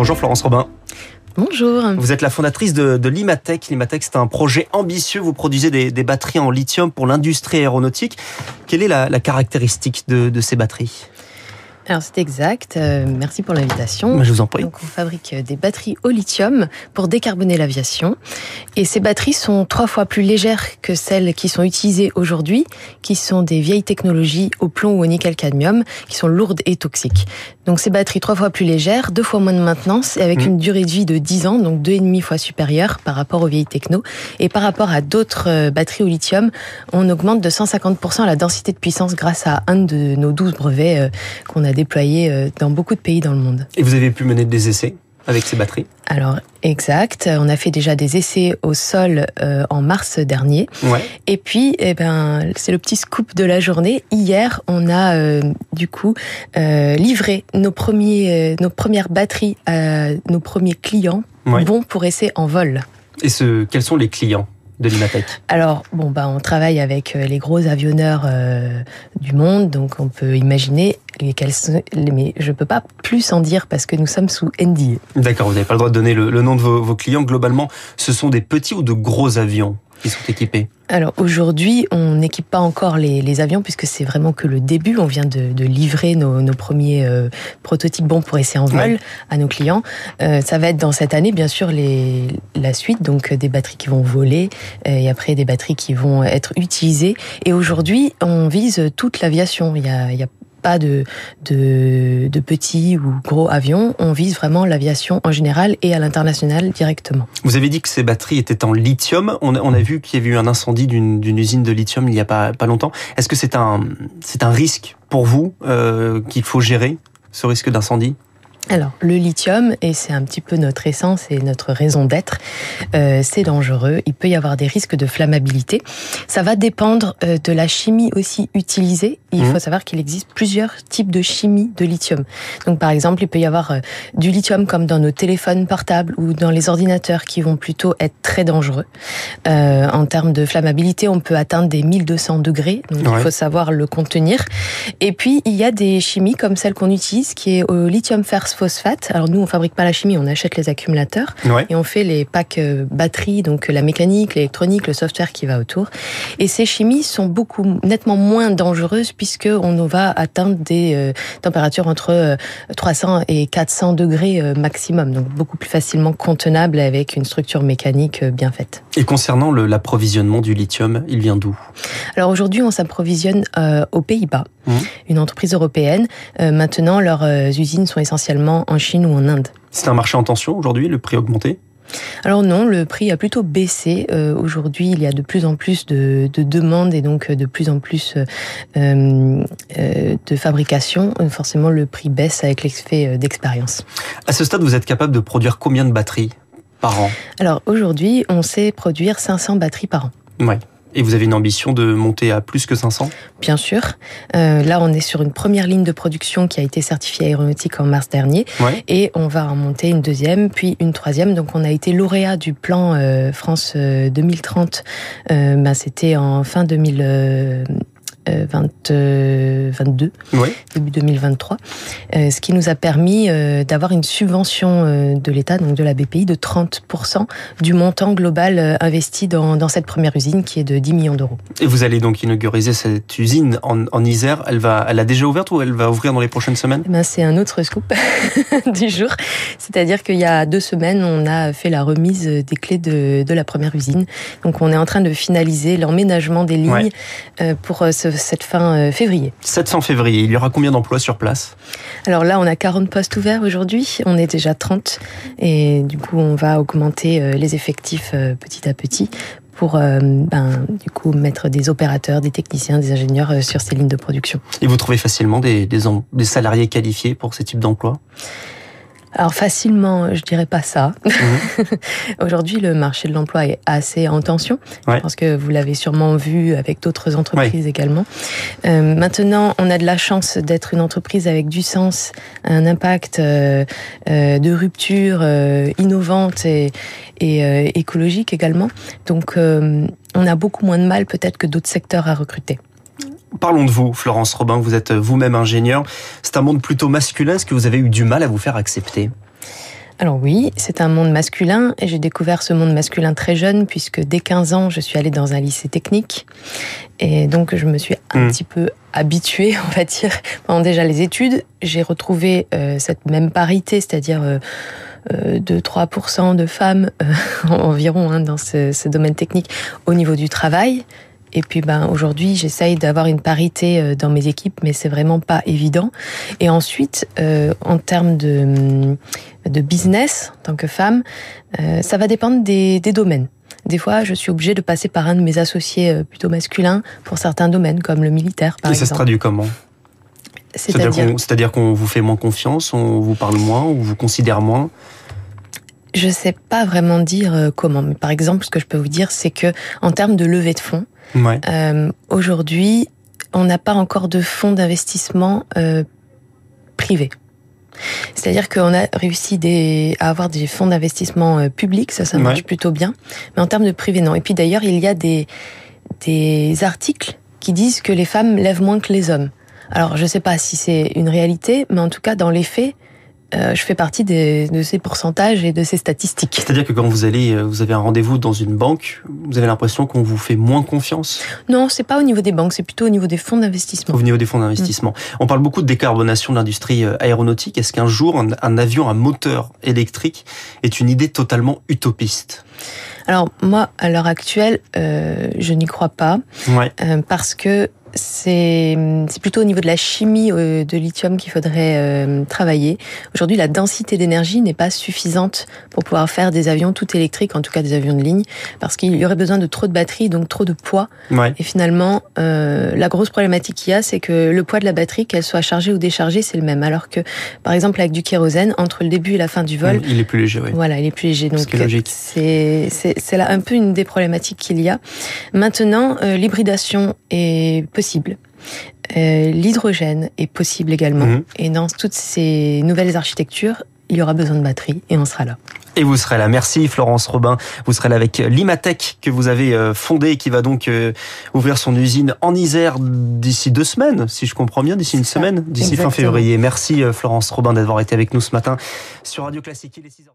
Bonjour Florence Robin. Bonjour. Vous êtes la fondatrice de, de Limatech. Limatech, c'est un projet ambitieux. Vous produisez des, des batteries en lithium pour l'industrie aéronautique. Quelle est la, la caractéristique de, de ces batteries? Alors c'est exact. Euh, merci pour l'invitation. Je vous en prie. Donc on fabrique des batteries au lithium pour décarboner l'aviation. Et ces batteries sont trois fois plus légères que celles qui sont utilisées aujourd'hui, qui sont des vieilles technologies au plomb ou au nickel-cadmium, qui sont lourdes et toxiques. Donc ces batteries trois fois plus légères, deux fois moins de maintenance et avec mmh. une durée de vie de 10 ans, donc deux et demi fois supérieure par rapport aux vieilles techno. Et par rapport à d'autres euh, batteries au lithium, on augmente de 150% la densité de puissance grâce à un de nos 12 brevets euh, qu'on a déployés euh, dans beaucoup de pays dans le monde. Et vous avez pu mener des essais avec ces batteries? Alors, exact. On a fait déjà des essais au sol euh, en mars dernier. Ouais. Et puis, eh ben, c'est le petit scoop de la journée. Hier, on a euh, du coup euh, livré nos premiers, nos premières batteries à nos premiers clients Ouais. bons pour essai en vol. Et ce, quels sont les clients? De Alors, bon, bah, on travaille avec euh, les gros avionneurs euh, du monde, donc on peut imaginer lesquels sont, mais je peux pas plus en dire parce que nous sommes sous NDA. D'accord, vous n'avez pas le droit de donner le, le nom de vos, vos clients. Globalement, ce sont des petits ou de gros avions? Qui sont équipés Alors aujourd'hui, on n'équipe pas encore les, les avions puisque c'est vraiment que le début. On vient de, de livrer nos, nos premiers euh, prototypes bons pour essai en vol Ouais. à nos clients. Euh, ça va être dans cette année, bien sûr, les, la suite, donc euh, des batteries qui vont voler euh, et après des batteries qui vont être utilisées. Et aujourd'hui, on vise toute l'aviation. Il y a, il y a pas de, de, petits ou gros avions. On vise vraiment l'aviation en général et à l'international directement. Vous avez dit que ces batteries étaient en lithium. On a, on a vu qu'il y avait eu un incendie d'une usine de lithium il n'y a pas, pas longtemps. Est-ce que c'est un, un risque pour vous euh, qu'il faut gérer, ce risque d'incendie? Alors, le lithium, et c'est un petit peu notre essence et notre raison d'être, euh, c'est dangereux. Il peut y avoir des risques de flammabilité. Ça va dépendre euh, de la chimie aussi utilisée. Il Mhm. faut savoir qu'il existe plusieurs types de chimie de lithium. Donc, par exemple, il peut y avoir euh, du lithium comme dans nos téléphones portables ou dans les ordinateurs qui vont plutôt être très dangereux. Euh, en termes de flammabilité, on peut atteindre des 1200 degrés. Donc, Ouais. il faut savoir le contenir. Et puis, il y a des chimies comme celle qu'on utilise, qui est au lithium fer phosphate. Alors, nous, on fabrique pas la chimie, on achète les accumulateurs Ouais. et on fait les packs euh, batteries, donc la mécanique, l'électronique, le software qui va autour. Et ces chimies sont beaucoup nettement moins dangereuses puisque on va atteindre des euh, températures entre euh, 300 et 400 degrés euh, maximum, donc beaucoup plus facilement contenables avec une structure mécanique euh, bien faite. Et concernant l'approvisionnement du lithium, il vient d'où? Alors aujourd'hui, on s'approvisionne euh, aux Pays-Bas, Mhm. une entreprise européenne. Euh, maintenant, leurs euh, usines sont essentiellement en Chine ou en Inde. C'est un marché en tension aujourd'hui, le prix a augmenté Alors non, le prix a plutôt baissé. Euh, Aujourd'hui, il y a de plus en plus de, de demandes et donc de plus en plus euh, euh, de fabrication. Forcément, le prix baisse avec l'effet d'expérience. À ce stade, vous êtes capable de produire combien de batteries par an? Alors aujourd'hui, on sait produire 500 batteries par an. Ouais. Et vous avez une ambition de monter à plus que 500 Bien sûr. Euh, là, on est sur une première ligne de production qui a été certifiée aéronautique en mars dernier. Ouais. Et on va en monter une deuxième, puis une troisième. Donc, on a été lauréat du plan euh, France euh, 2030. Euh, ben, C'était en fin 2022, Ouais. début 2023. Euh, ce qui nous a permis euh, d'avoir une subvention euh, de l'État, donc de la BPI, de 30% du montant global euh, investi dans, dans cette première usine qui est de 10 millions d'euros. Et vous allez donc inauguriser cette usine en, en Isère. Elle va, elle a déjà ouverte ou elle va ouvrir dans les prochaines semaines? Eh ben, c'est un autre scoop du jour. C'est-à-dire qu'il y a deux semaines, on a fait la remise des clés de, de la première usine. Donc on est en train de finaliser l'emménagement des lignes Ouais. euh, pour euh, ce- cette fin euh, février. 700 février. Il y aura combien d'emplois sur place? Alors là, on a 40 postes ouverts aujourd'hui. On est déjà 30. Et du coup, on va augmenter euh, les effectifs euh, petit à petit pour euh, ben, du coup mettre des opérateurs, des techniciens, des ingénieurs euh, sur ces lignes de production. Et vous trouvez facilement des, des, des salariés qualifiés pour ces types d'emplois Alors facilement, je dirais pas ça. Mhm. Aujourd'hui, le marché de l'emploi est assez en tension. Ouais. Je pense que vous l'avez sûrement vu avec d'autres entreprises également. Euh, maintenant, on a de la chance d'être une entreprise avec du sens, un impact euh, euh, de rupture innovante et, et écologique également. Donc, on a beaucoup moins de mal peut-être que d'autres secteurs à recruter. Parlons de vous, Florence Robin. Vous êtes vous-même ingénieur. C'est un monde plutôt masculin. Est-ce que vous avez eu du mal à vous faire accepter? Alors oui, c'est un monde masculin et j'ai découvert ce monde masculin très jeune puisque dès 15 ans, je suis allée dans un lycée technique et donc je me suis un Mm. petit peu habituée, on va dire, pendant déjà les études. J'ai retrouvé euh, cette même parité, c'est-à-dire euh, euh, 2-3% de femmes euh, environ hein, dans ce, ce domaine technique au niveau du travail. Et puis ben aujourd'hui, j'essaye d'avoir une parité euh, dans mes équipes, mais c'est vraiment pas évident. Et ensuite, euh, en termes de, de business, en tant que femme, euh, ça va dépendre des, des domaines. Des fois, je suis obligée de passer par un de mes associés plutôt masculins pour certains domaines, comme le militaire, par Et ça se exemple. traduit comment? C'est-à-dire qu'on vous fait moins confiance, on vous parle moins, on vous considère moins? Je sais pas vraiment dire comment, mais par exemple, ce que je peux vous dire, c'est que en termes de levée de fonds, Ouais. Euh, Aujourd'hui, on n'a pas encore de fonds d'investissement euh, privés. C'est-à-dire qu'on a réussi des, à avoir des fonds d'investissement euh, publics, ça, ça marche Ouais. plutôt bien. Mais en termes de privé, non. Et puis d'ailleurs, il y a des, des articles qui disent que les femmes lèvent moins que les hommes. Alors, je ne sais pas si c'est une réalité, mais en tout cas, dans les faits, euh, je fais partie des- de ces pourcentages et de ces statistiques. C'est-à-dire que quand vous allez, euh, vous avez un rendez-vous dans une banque, vous avez l'impression qu'on vous fait moins confiance? Non, c'est pas au niveau des banques, c'est plutôt au niveau des fonds d'investissement. au niveau des fonds d'investissement. On parle beaucoup de décarbonation de l'industrie euh, aéronautique. Est-ce qu'un jour, un, un avion à moteur électrique est une idée totalement utopiste? Alors moi, à l'heure actuelle, euh, je n'y crois pas Ouais. euh, parce que c'est c'est plutôt au niveau de la chimie euh, de lithium qu'il faudrait euh, travailler. Aujourd'hui, la densité d'énergie n'est pas suffisante pour pouvoir faire des avions tout électriques, en tout cas des avions de ligne, parce qu'il y aurait besoin de trop de batterie, donc trop de poids. Ouais. Et finalement, euh, la grosse problématique qu'il y a, c'est que le poids de la batterie, qu'elle soit chargée ou déchargée, c'est le même. Alors que, par exemple, avec du kérosène, entre le début et la fin du vol, Il est plus léger, oui. voilà, il est plus léger. Donc c'est là un peu une des problématiques qu'il y a. Maintenant, euh, l'hybridation est possible. Euh, L'hydrogène est possible également. Mhm. Et dans toutes ces nouvelles architectures, il y aura besoin de batterie et on sera là. Et vous serez là. Merci Florence Robin. Vous serez là avec l'Imatech que vous avez euh, fondé et qui va donc euh, ouvrir son usine en Isère d'ici deux semaines, si je comprends bien, d'ici une ça. semaine, d'ici fin février. Merci euh, Florence Robin d'avoir été avec nous ce matin sur Radio Classique. Il est 6h20.